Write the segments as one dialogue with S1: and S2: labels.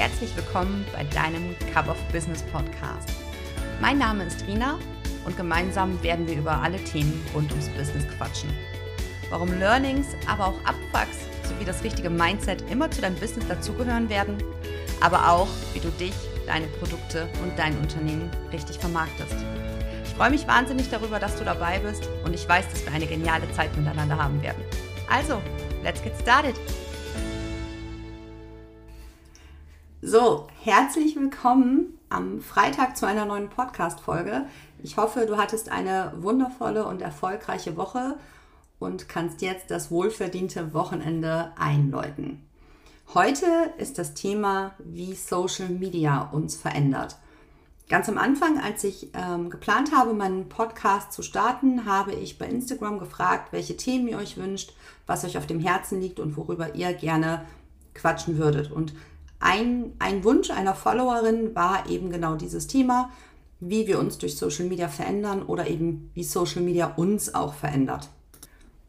S1: herzlich willkommen bei deinem Cup of Business Podcast. Mein Name ist Rina und gemeinsam werden wir über alle Themen rund ums Business quatschen. Warum Learnings, aber auch Abfucks sowie das richtige Mindset immer zu deinem Business dazugehören werden, aber auch, wie du dich, deine Produkte und dein Unternehmen richtig vermarktest. Ich freue mich wahnsinnig darüber, dass du dabei bist und ich weiß, dass wir eine geniale Zeit miteinander haben werden. Also, let's get started! So, herzlich willkommen am Freitag zu einer neuen Podcast-Folge. Ich hoffe, du hattest eine wundervolle und erfolgreiche Woche und kannst jetzt das wohlverdiente Wochenende einläuten. Heute ist das Thema, wie Social Media uns verändert. Ganz am Anfang, als ich ähm, geplant habe, meinen Podcast zu starten, habe ich bei Instagram gefragt, welche Themen ihr euch wünscht, was euch auf dem Herzen liegt und worüber ihr gerne quatschen würdet. Und ein, ein Wunsch einer Followerin war eben genau dieses Thema, wie wir uns durch Social Media verändern oder eben wie Social Media uns auch verändert.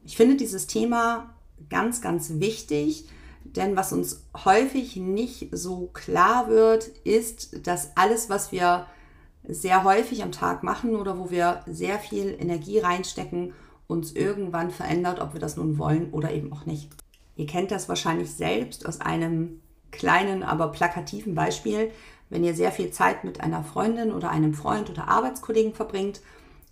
S1: Ich finde dieses Thema ganz, ganz wichtig, denn was uns häufig nicht so klar wird, ist, dass alles, was wir sehr häufig am Tag machen oder wo wir sehr viel Energie reinstecken, uns irgendwann verändert, ob wir das nun wollen oder eben auch nicht. Ihr kennt das wahrscheinlich selbst aus einem kleinen, aber plakativen Beispiel. Wenn ihr sehr viel Zeit mit einer Freundin oder einem Freund oder Arbeitskollegen verbringt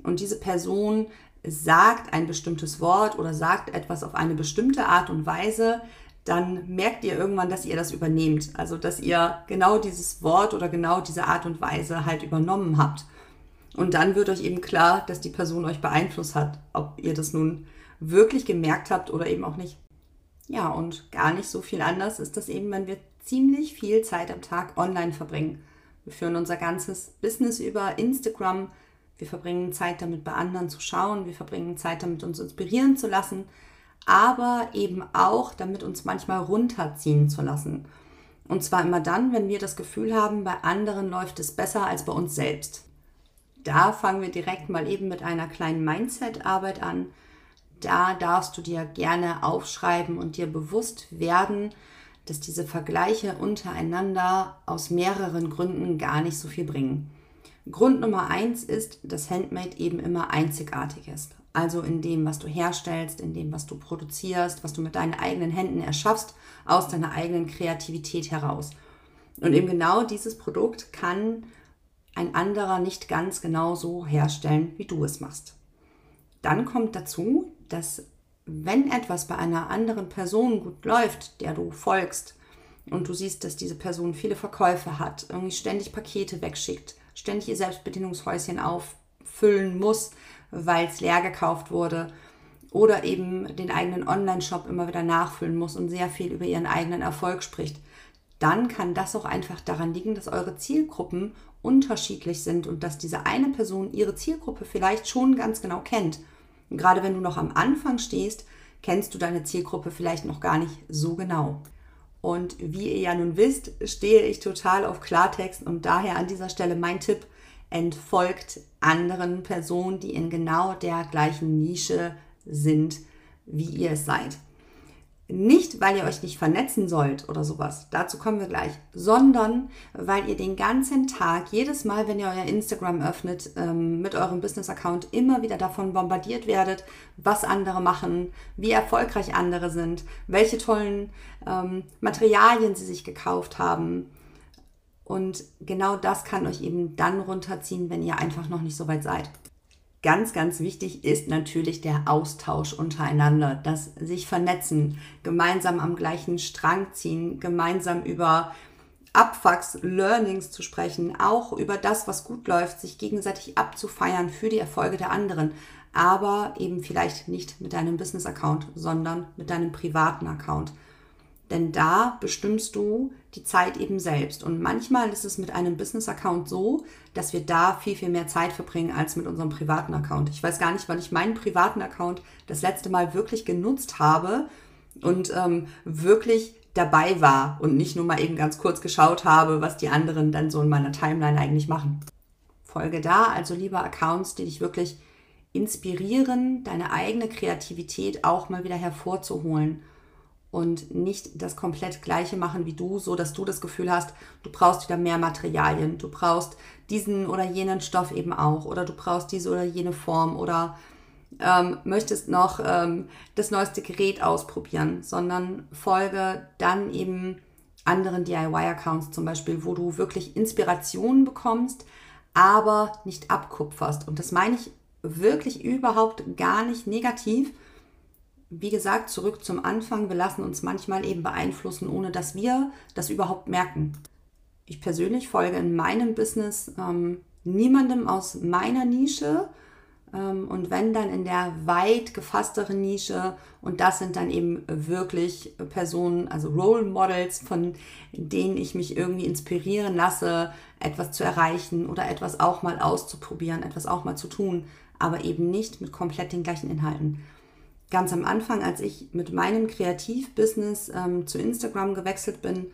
S1: und diese Person sagt ein bestimmtes Wort oder sagt etwas auf eine bestimmte Art und Weise, dann merkt ihr irgendwann, dass ihr das übernehmt. Also, dass ihr genau dieses Wort oder genau diese Art und Weise halt übernommen habt. Und dann wird euch eben klar, dass die Person euch beeinflusst hat, ob ihr das nun wirklich gemerkt habt oder eben auch nicht. Ja, und gar nicht so viel anders ist das eben, wenn wir ziemlich viel Zeit am Tag online verbringen. Wir führen unser ganzes Business über Instagram. Wir verbringen Zeit damit, bei anderen zu schauen. Wir verbringen Zeit damit, uns inspirieren zu lassen aber eben auch damit uns manchmal runterziehen zu lassen. Und zwar immer dann, wenn wir das Gefühl haben, bei anderen läuft es besser als bei uns selbst. Da fangen wir direkt mal eben mit einer kleinen Mindset-Arbeit an. Da darfst du dir gerne aufschreiben und dir bewusst werden, dass diese Vergleiche untereinander aus mehreren Gründen gar nicht so viel bringen. Grund Nummer eins ist, dass Handmade eben immer einzigartig ist. Also in dem, was du herstellst, in dem, was du produzierst, was du mit deinen eigenen Händen erschaffst, aus deiner eigenen Kreativität heraus. Und eben genau dieses Produkt kann ein anderer nicht ganz genau so herstellen, wie du es machst. Dann kommt dazu, dass wenn etwas bei einer anderen Person gut läuft, der du folgst, und du siehst, dass diese Person viele Verkäufe hat, irgendwie ständig Pakete wegschickt, ständig ihr Selbstbedienungshäuschen auffüllen muss, weil es leer gekauft wurde oder eben den eigenen Online-Shop immer wieder nachfüllen muss und sehr viel über ihren eigenen Erfolg spricht, dann kann das auch einfach daran liegen, dass eure Zielgruppen unterschiedlich sind und dass diese eine Person ihre Zielgruppe vielleicht schon ganz genau kennt. Gerade wenn du noch am Anfang stehst, kennst du deine Zielgruppe vielleicht noch gar nicht so genau. Und wie ihr ja nun wisst, stehe ich total auf Klartext und daher an dieser Stelle mein Tipp, entfolgt anderen Personen, die in genau der gleichen Nische sind, wie ihr es seid. Nicht, weil ihr euch nicht vernetzen sollt oder sowas, dazu kommen wir gleich, sondern weil ihr den ganzen Tag, jedes Mal, wenn ihr euer Instagram öffnet, ähm, mit eurem Business-Account immer wieder davon bombardiert werdet, was andere machen, wie erfolgreich andere sind, welche tollen ähm, Materialien sie sich gekauft haben, und genau das kann euch eben dann runterziehen, wenn ihr einfach noch nicht so weit seid. Ganz, ganz wichtig ist natürlich der Austausch untereinander, das sich vernetzen, gemeinsam am gleichen Strang ziehen, gemeinsam über Abfucks, Learnings zu sprechen, auch über das, was gut läuft, sich gegenseitig abzufeiern für die Erfolge der anderen, aber eben vielleicht nicht mit deinem Business-Account, sondern mit deinem privaten Account. Denn da bestimmst du die Zeit eben selbst. Und manchmal ist es mit einem Business-Account so, dass wir da viel, viel mehr Zeit verbringen als mit unserem privaten Account. Ich weiß gar nicht, wann ich meinen privaten Account das letzte Mal wirklich genutzt habe und ähm, wirklich dabei war und nicht nur mal eben ganz kurz geschaut habe, was die anderen dann so in meiner Timeline eigentlich machen. Folge da also lieber Accounts, die dich wirklich inspirieren, deine eigene Kreativität auch mal wieder hervorzuholen und nicht das komplett gleiche machen wie du, so dass du das Gefühl hast, du brauchst wieder mehr Materialien, du brauchst diesen oder jenen Stoff eben auch oder du brauchst diese oder jene Form oder ähm, möchtest noch ähm, das neueste Gerät ausprobieren, sondern folge dann eben anderen DIY-Accounts zum Beispiel, wo du wirklich Inspirationen bekommst, aber nicht abkupferst. Und das meine ich wirklich überhaupt gar nicht negativ. Wie gesagt, zurück zum Anfang. Wir lassen uns manchmal eben beeinflussen, ohne dass wir das überhaupt merken. Ich persönlich folge in meinem Business ähm, niemandem aus meiner Nische, ähm, und wenn dann in der weit gefassteren Nische, und das sind dann eben wirklich Personen, also Role Models, von denen ich mich irgendwie inspirieren lasse, etwas zu erreichen oder etwas auch mal auszuprobieren, etwas auch mal zu tun, aber eben nicht mit komplett den gleichen Inhalten. Ganz am Anfang, als ich mit meinem Kreativbusiness ähm, zu Instagram gewechselt bin,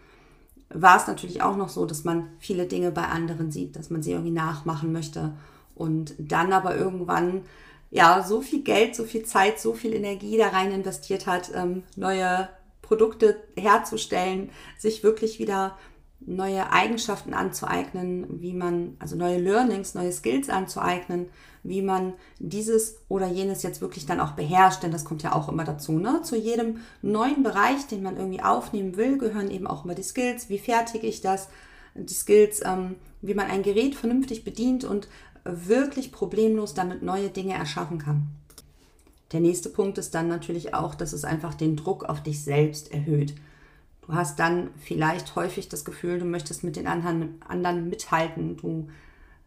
S1: war es natürlich auch noch so, dass man viele Dinge bei anderen sieht, dass man sie irgendwie nachmachen möchte und dann aber irgendwann ja so viel Geld, so viel Zeit, so viel Energie da rein investiert hat, ähm, neue Produkte herzustellen, sich wirklich wieder neue Eigenschaften anzueignen, wie man, also neue Learnings, neue Skills anzueignen, wie man dieses oder jenes jetzt wirklich dann auch beherrscht, denn das kommt ja auch immer dazu. Ne? Zu jedem neuen Bereich, den man irgendwie aufnehmen will, gehören eben auch immer die Skills. Wie fertige ich das? Die Skills, ähm, wie man ein Gerät vernünftig bedient und wirklich problemlos damit neue Dinge erschaffen kann. Der nächste Punkt ist dann natürlich auch, dass es einfach den Druck auf dich selbst erhöht. Du hast dann vielleicht häufig das Gefühl, du möchtest mit den anderen, mithalten, du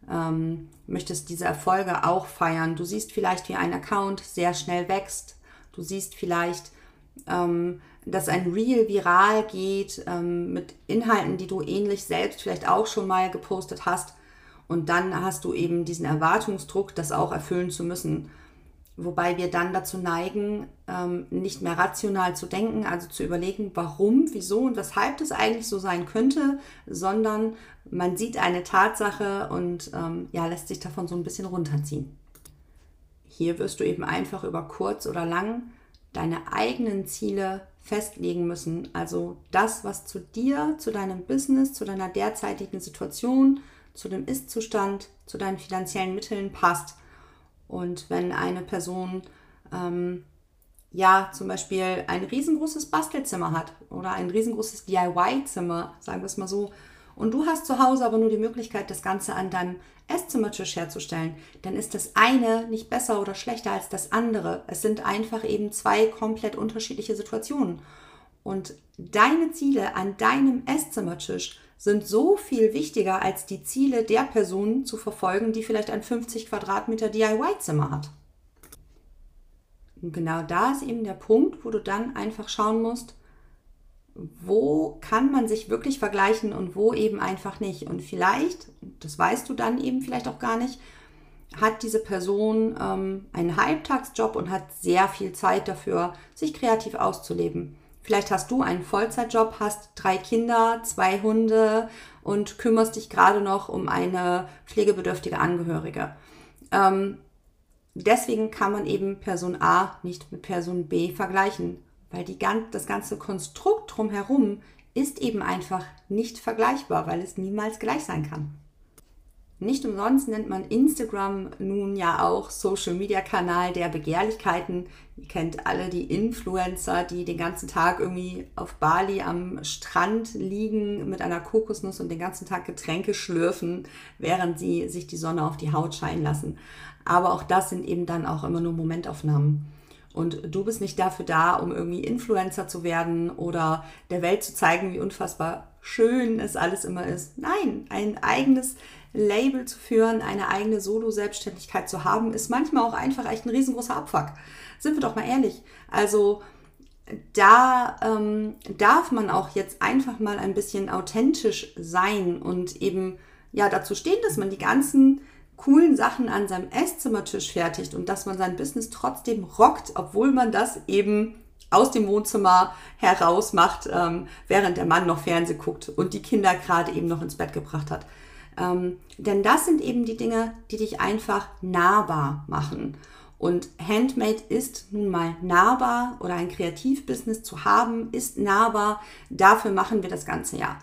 S1: ähm, möchtest diese Erfolge auch feiern. Du siehst vielleicht, wie ein Account sehr schnell wächst. Du siehst vielleicht, ähm, dass ein Reel viral geht ähm, mit Inhalten, die du ähnlich selbst vielleicht auch schon mal gepostet hast. Und dann hast du eben diesen Erwartungsdruck, das auch erfüllen zu müssen. Wobei wir dann dazu neigen, ähm, nicht mehr rational zu denken, also zu überlegen, warum, wieso und weshalb das eigentlich so sein könnte, sondern man sieht eine Tatsache und ähm, ja, lässt sich davon so ein bisschen runterziehen. Hier wirst du eben einfach über kurz oder lang deine eigenen Ziele festlegen müssen. Also das, was zu dir, zu deinem Business, zu deiner derzeitigen Situation, zu dem Ist-Zustand, zu deinen finanziellen Mitteln passt. Und wenn eine Person ähm, ja zum Beispiel ein riesengroßes Bastelzimmer hat oder ein riesengroßes DIY-Zimmer, sagen wir es mal so, und du hast zu Hause aber nur die Möglichkeit, das Ganze an deinem Esszimmertisch herzustellen, dann ist das eine nicht besser oder schlechter als das andere. Es sind einfach eben zwei komplett unterschiedliche Situationen. Und deine Ziele an deinem Esszimmertisch sind so viel wichtiger als die Ziele der Person zu verfolgen, die vielleicht ein 50 Quadratmeter DIY-Zimmer hat. Und genau da ist eben der Punkt, wo du dann einfach schauen musst, wo kann man sich wirklich vergleichen und wo eben einfach nicht. Und vielleicht, das weißt du dann eben vielleicht auch gar nicht, hat diese Person ähm, einen Halbtagsjob und hat sehr viel Zeit dafür, sich kreativ auszuleben. Vielleicht hast du einen Vollzeitjob, hast drei Kinder, zwei Hunde und kümmerst dich gerade noch um eine pflegebedürftige Angehörige. Ähm, deswegen kann man eben Person A nicht mit Person B vergleichen, weil die, das ganze Konstrukt drumherum ist eben einfach nicht vergleichbar, weil es niemals gleich sein kann. Nicht umsonst nennt man Instagram nun ja auch Social Media Kanal der Begehrlichkeiten. Ihr kennt alle die Influencer, die den ganzen Tag irgendwie auf Bali am Strand liegen mit einer Kokosnuss und den ganzen Tag Getränke schlürfen, während sie sich die Sonne auf die Haut scheinen lassen. Aber auch das sind eben dann auch immer nur Momentaufnahmen. Und du bist nicht dafür da, um irgendwie Influencer zu werden oder der Welt zu zeigen, wie unfassbar schön es alles immer ist. Nein, ein eigenes Label zu führen, eine eigene Solo-Selbstständigkeit zu haben, ist manchmal auch einfach echt ein riesengroßer Abfuck. Sind wir doch mal ehrlich. Also da ähm, darf man auch jetzt einfach mal ein bisschen authentisch sein und eben ja dazu stehen, dass man die ganzen coolen Sachen an seinem Esszimmertisch fertigt und dass man sein Business trotzdem rockt, obwohl man das eben aus dem Wohnzimmer heraus macht, ähm, während der Mann noch Fernseh guckt und die Kinder gerade eben noch ins Bett gebracht hat. Ähm, denn das sind eben die Dinge, die dich einfach nahbar machen. Und Handmade ist nun mal nahbar oder ein Kreativbusiness zu haben, ist nahbar. Dafür machen wir das ganze Jahr.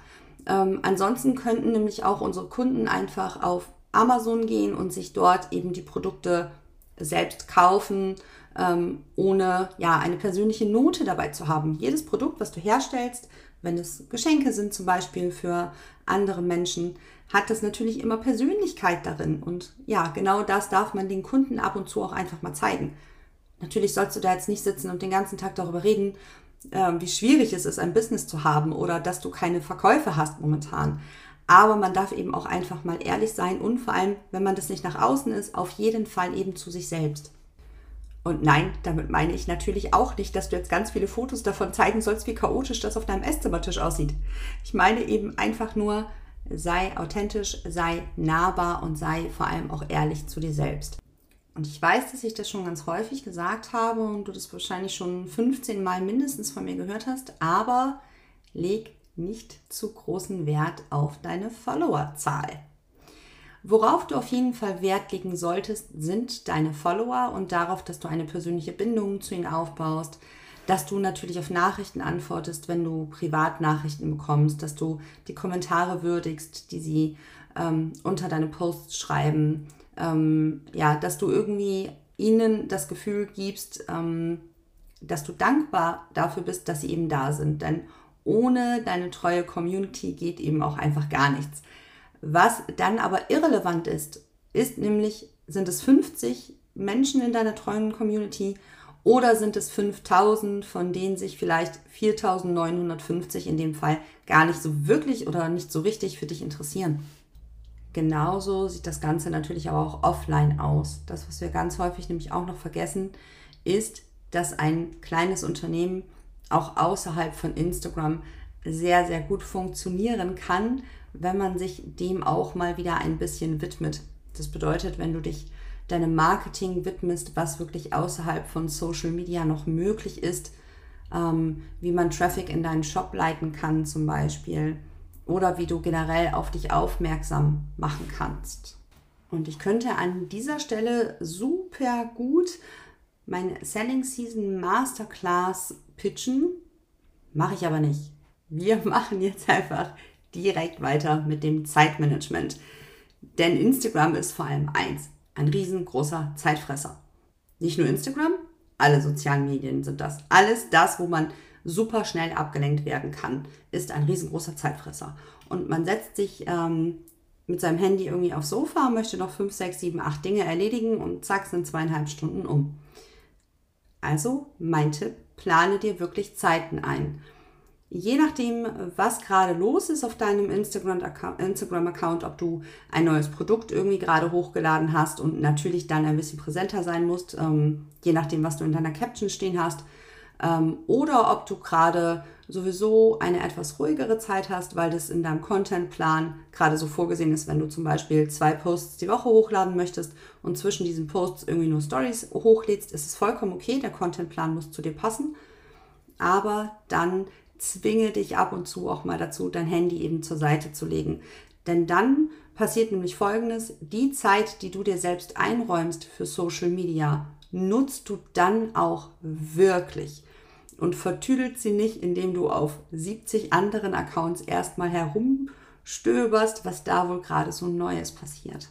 S1: Ähm, ansonsten könnten nämlich auch unsere Kunden einfach auf Amazon gehen und sich dort eben die Produkte selbst kaufen, ähm, ohne ja eine persönliche Note dabei zu haben. Jedes Produkt, was du herstellst, wenn es Geschenke sind zum Beispiel für andere Menschen, hat das natürlich immer Persönlichkeit darin. Und ja, genau das darf man den Kunden ab und zu auch einfach mal zeigen. Natürlich sollst du da jetzt nicht sitzen und den ganzen Tag darüber reden, äh, wie schwierig es ist, ein Business zu haben oder dass du keine Verkäufe hast momentan. Aber man darf eben auch einfach mal ehrlich sein und vor allem, wenn man das nicht nach außen ist, auf jeden Fall eben zu sich selbst. Und nein, damit meine ich natürlich auch nicht, dass du jetzt ganz viele Fotos davon zeigen sollst, wie chaotisch das auf deinem Esszimmertisch aussieht. Ich meine eben einfach nur, sei authentisch, sei nahbar und sei vor allem auch ehrlich zu dir selbst. Und ich weiß, dass ich das schon ganz häufig gesagt habe und du das wahrscheinlich schon 15 Mal mindestens von mir gehört hast, aber leg nicht zu großen Wert auf deine Followerzahl. Worauf du auf jeden Fall Wert legen solltest, sind deine Follower und darauf, dass du eine persönliche Bindung zu ihnen aufbaust, dass du natürlich auf Nachrichten antwortest, wenn du Privatnachrichten bekommst, dass du die Kommentare würdigst, die sie ähm, unter deine Posts schreiben, ähm, ja, dass du irgendwie ihnen das Gefühl gibst, ähm, dass du dankbar dafür bist, dass sie eben da sind. Denn ohne deine treue Community geht eben auch einfach gar nichts. Was dann aber irrelevant ist, ist nämlich, sind es 50 Menschen in deiner treuen Community oder sind es 5000, von denen sich vielleicht 4950 in dem Fall gar nicht so wirklich oder nicht so richtig für dich interessieren? Genauso sieht das Ganze natürlich aber auch offline aus. Das, was wir ganz häufig nämlich auch noch vergessen, ist, dass ein kleines Unternehmen auch außerhalb von Instagram sehr, sehr gut funktionieren kann, wenn man sich dem auch mal wieder ein bisschen widmet. Das bedeutet, wenn du dich deinem Marketing widmest, was wirklich außerhalb von Social Media noch möglich ist, ähm, wie man Traffic in deinen Shop leiten kann zum Beispiel oder wie du generell auf dich aufmerksam machen kannst. Und ich könnte an dieser Stelle super gut meine Selling Season Masterclass pitchen, mache ich aber nicht. Wir machen jetzt einfach direkt weiter mit dem Zeitmanagement. Denn Instagram ist vor allem eins, ein riesengroßer Zeitfresser. Nicht nur Instagram, alle sozialen Medien sind das. Alles das, wo man super schnell abgelenkt werden kann, ist ein riesengroßer Zeitfresser. Und man setzt sich ähm, mit seinem Handy irgendwie aufs Sofa, möchte noch 5, 6, 7, 8 Dinge erledigen und zack, sind zweieinhalb Stunden um. Also mein Tipp, plane dir wirklich Zeiten ein je nachdem, was gerade los ist auf deinem Instagram-Account, ob du ein neues Produkt irgendwie gerade hochgeladen hast und natürlich dann ein bisschen präsenter sein musst, ähm, je nachdem, was du in deiner Caption stehen hast, ähm, oder ob du gerade sowieso eine etwas ruhigere Zeit hast, weil das in deinem Contentplan gerade so vorgesehen ist, wenn du zum Beispiel zwei Posts die Woche hochladen möchtest und zwischen diesen Posts irgendwie nur Stories hochlädst, ist es vollkommen okay, der Contentplan muss zu dir passen. Aber dann zwinge dich ab und zu auch mal dazu, dein Handy eben zur Seite zu legen. Denn dann passiert nämlich Folgendes, die Zeit, die du dir selbst einräumst für Social Media, nutzt du dann auch wirklich und vertüdelt sie nicht, indem du auf 70 anderen Accounts erstmal herumstöberst, was da wohl gerade so Neues passiert.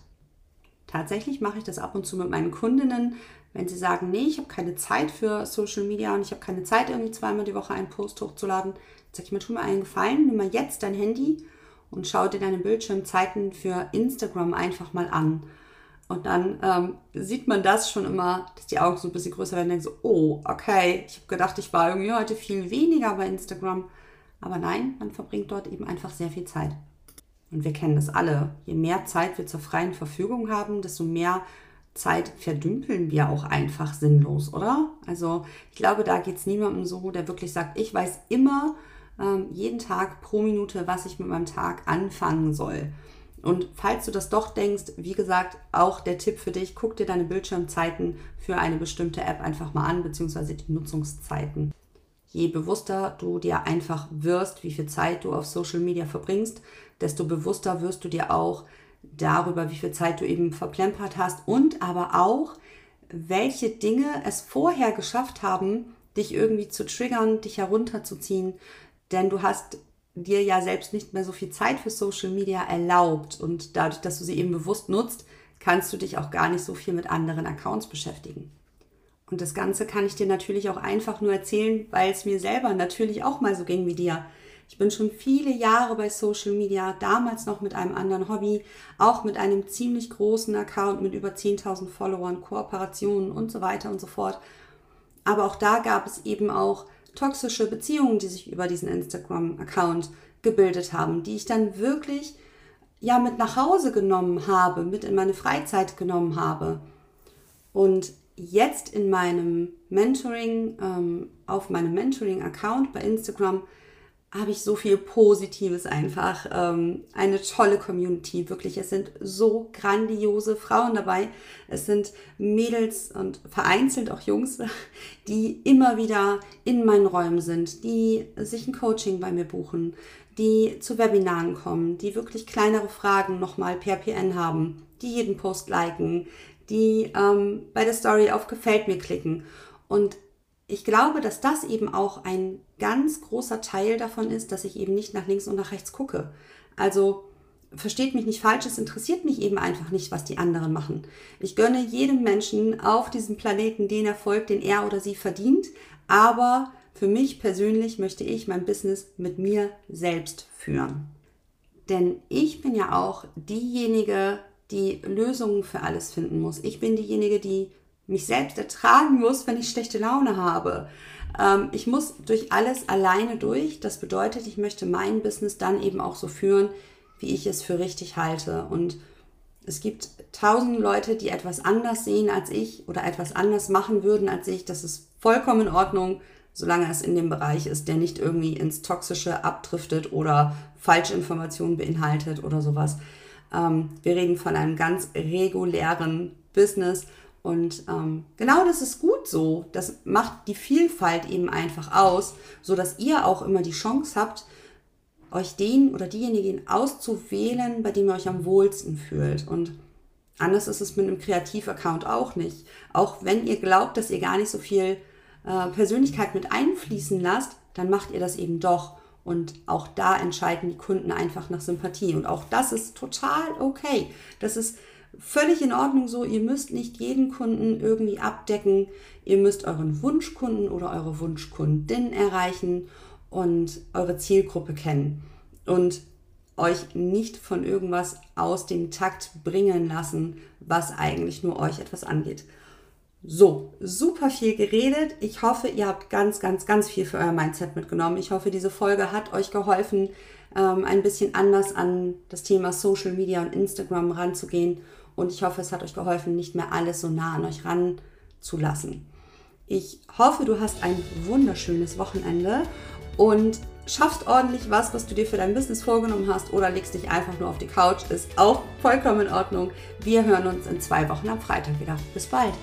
S1: Tatsächlich mache ich das ab und zu mit meinen Kundinnen, wenn sie sagen, nee, ich habe keine Zeit für Social Media und ich habe keine Zeit, irgendwie zweimal die Woche einen Post hochzuladen, sag ich mir, tu mir einen Gefallen, nimm mal jetzt dein Handy und schau dir deine Bildschirmzeiten für Instagram einfach mal an. Und dann ähm, sieht man das schon immer, dass die Augen so ein bisschen größer werden und denken so, oh, okay, ich habe gedacht, ich war irgendwie heute viel weniger bei Instagram. Aber nein, man verbringt dort eben einfach sehr viel Zeit. Und wir kennen das alle. Je mehr Zeit wir zur freien Verfügung haben, desto mehr Zeit verdümpeln wir auch einfach sinnlos, oder? Also ich glaube, da geht es niemandem so, der wirklich sagt, ich weiß immer ähm, jeden Tag pro Minute, was ich mit meinem Tag anfangen soll. Und falls du das doch denkst, wie gesagt, auch der Tipp für dich, guck dir deine Bildschirmzeiten für eine bestimmte App einfach mal an, beziehungsweise die Nutzungszeiten. Je bewusster du dir einfach wirst, wie viel Zeit du auf Social Media verbringst, desto bewusster wirst du dir auch darüber, wie viel Zeit du eben verplempert hast und aber auch, welche Dinge es vorher geschafft haben, dich irgendwie zu triggern, dich herunterzuziehen. Denn du hast dir ja selbst nicht mehr so viel Zeit für Social Media erlaubt. Und dadurch, dass du sie eben bewusst nutzt, kannst du dich auch gar nicht so viel mit anderen Accounts beschäftigen. Und das Ganze kann ich dir natürlich auch einfach nur erzählen, weil es mir selber natürlich auch mal so ging wie dir. Ich bin schon viele Jahre bei Social Media, damals noch mit einem anderen Hobby, auch mit einem ziemlich großen Account mit über 10.000 Followern, Kooperationen und so weiter und so fort. Aber auch da gab es eben auch toxische Beziehungen, die sich über diesen Instagram-Account gebildet haben, die ich dann wirklich ja mit nach Hause genommen habe, mit in meine Freizeit genommen habe. Und jetzt in meinem Mentoring, ähm, auf meinem Mentoring-Account bei Instagram, habe ich so viel Positives einfach. Ähm, eine tolle Community, wirklich. Es sind so grandiose Frauen dabei. Es sind Mädels und vereinzelt auch Jungs, die immer wieder in meinen Räumen sind, die sich ein Coaching bei mir buchen, die zu Webinaren kommen, die wirklich kleinere Fragen nochmal per PN haben, die jeden Post liken, die ähm, bei der Story auf Gefällt mir klicken. Und ich glaube, dass das eben auch ein ganz großer Teil davon ist, dass ich eben nicht nach links und nach rechts gucke. Also versteht mich nicht falsch, es interessiert mich eben einfach nicht, was die anderen machen. Ich gönne jedem Menschen auf diesem Planeten den Erfolg, den er oder sie verdient, aber für mich persönlich möchte ich mein Business mit mir selbst führen. Denn ich bin ja auch diejenige, die Lösungen für alles finden muss. Ich bin diejenige, die mich selbst ertragen muss, wenn ich schlechte Laune habe. Ähm, ich muss durch alles alleine durch. Das bedeutet, ich möchte mein Business dann eben auch so führen, wie ich es für richtig halte. Und es gibt tausend Leute, die etwas anders sehen als ich oder etwas anders machen würden als ich. Das ist vollkommen in Ordnung, solange es in dem Bereich ist, der nicht irgendwie ins Toxische abdriftet oder Falschinformationen beinhaltet oder sowas. Ähm, wir reden von einem ganz regulären Business und ähm, genau das ist gut so. Das macht die Vielfalt eben einfach aus, so dass ihr auch immer die Chance habt, euch den oder diejenigen auszuwählen, bei dem ihr euch am wohlsten fühlt. Und anders ist es mit einem Kreativaccount auch nicht. Auch wenn ihr glaubt, dass ihr gar nicht so viel äh, Persönlichkeit mit einfließen lasst, dann macht ihr das eben doch. Und auch da entscheiden die Kunden einfach nach Sympathie. Und auch das ist total okay. Das ist völlig in Ordnung so. Ihr müsst nicht jeden Kunden irgendwie abdecken. Ihr müsst euren Wunschkunden oder eure Wunschkundin erreichen und eure Zielgruppe kennen. Und euch nicht von irgendwas aus dem Takt bringen lassen, was eigentlich nur euch etwas angeht. So, super viel geredet. Ich hoffe, ihr habt ganz, ganz, ganz viel für euer Mindset mitgenommen. Ich hoffe, diese Folge hat euch geholfen, ähm, ein bisschen anders an das Thema Social Media und Instagram ranzugehen und ich hoffe, es hat euch geholfen, nicht mehr alles so nah an euch ranzulassen. Ich hoffe, du hast ein wunderschönes Wochenende und schaffst ordentlich was, was du dir für dein Business vorgenommen hast oder legst dich einfach nur auf die Couch, ist auch vollkommen in Ordnung. Wir hören uns in zwei Wochen am Freitag wieder. Bis bald.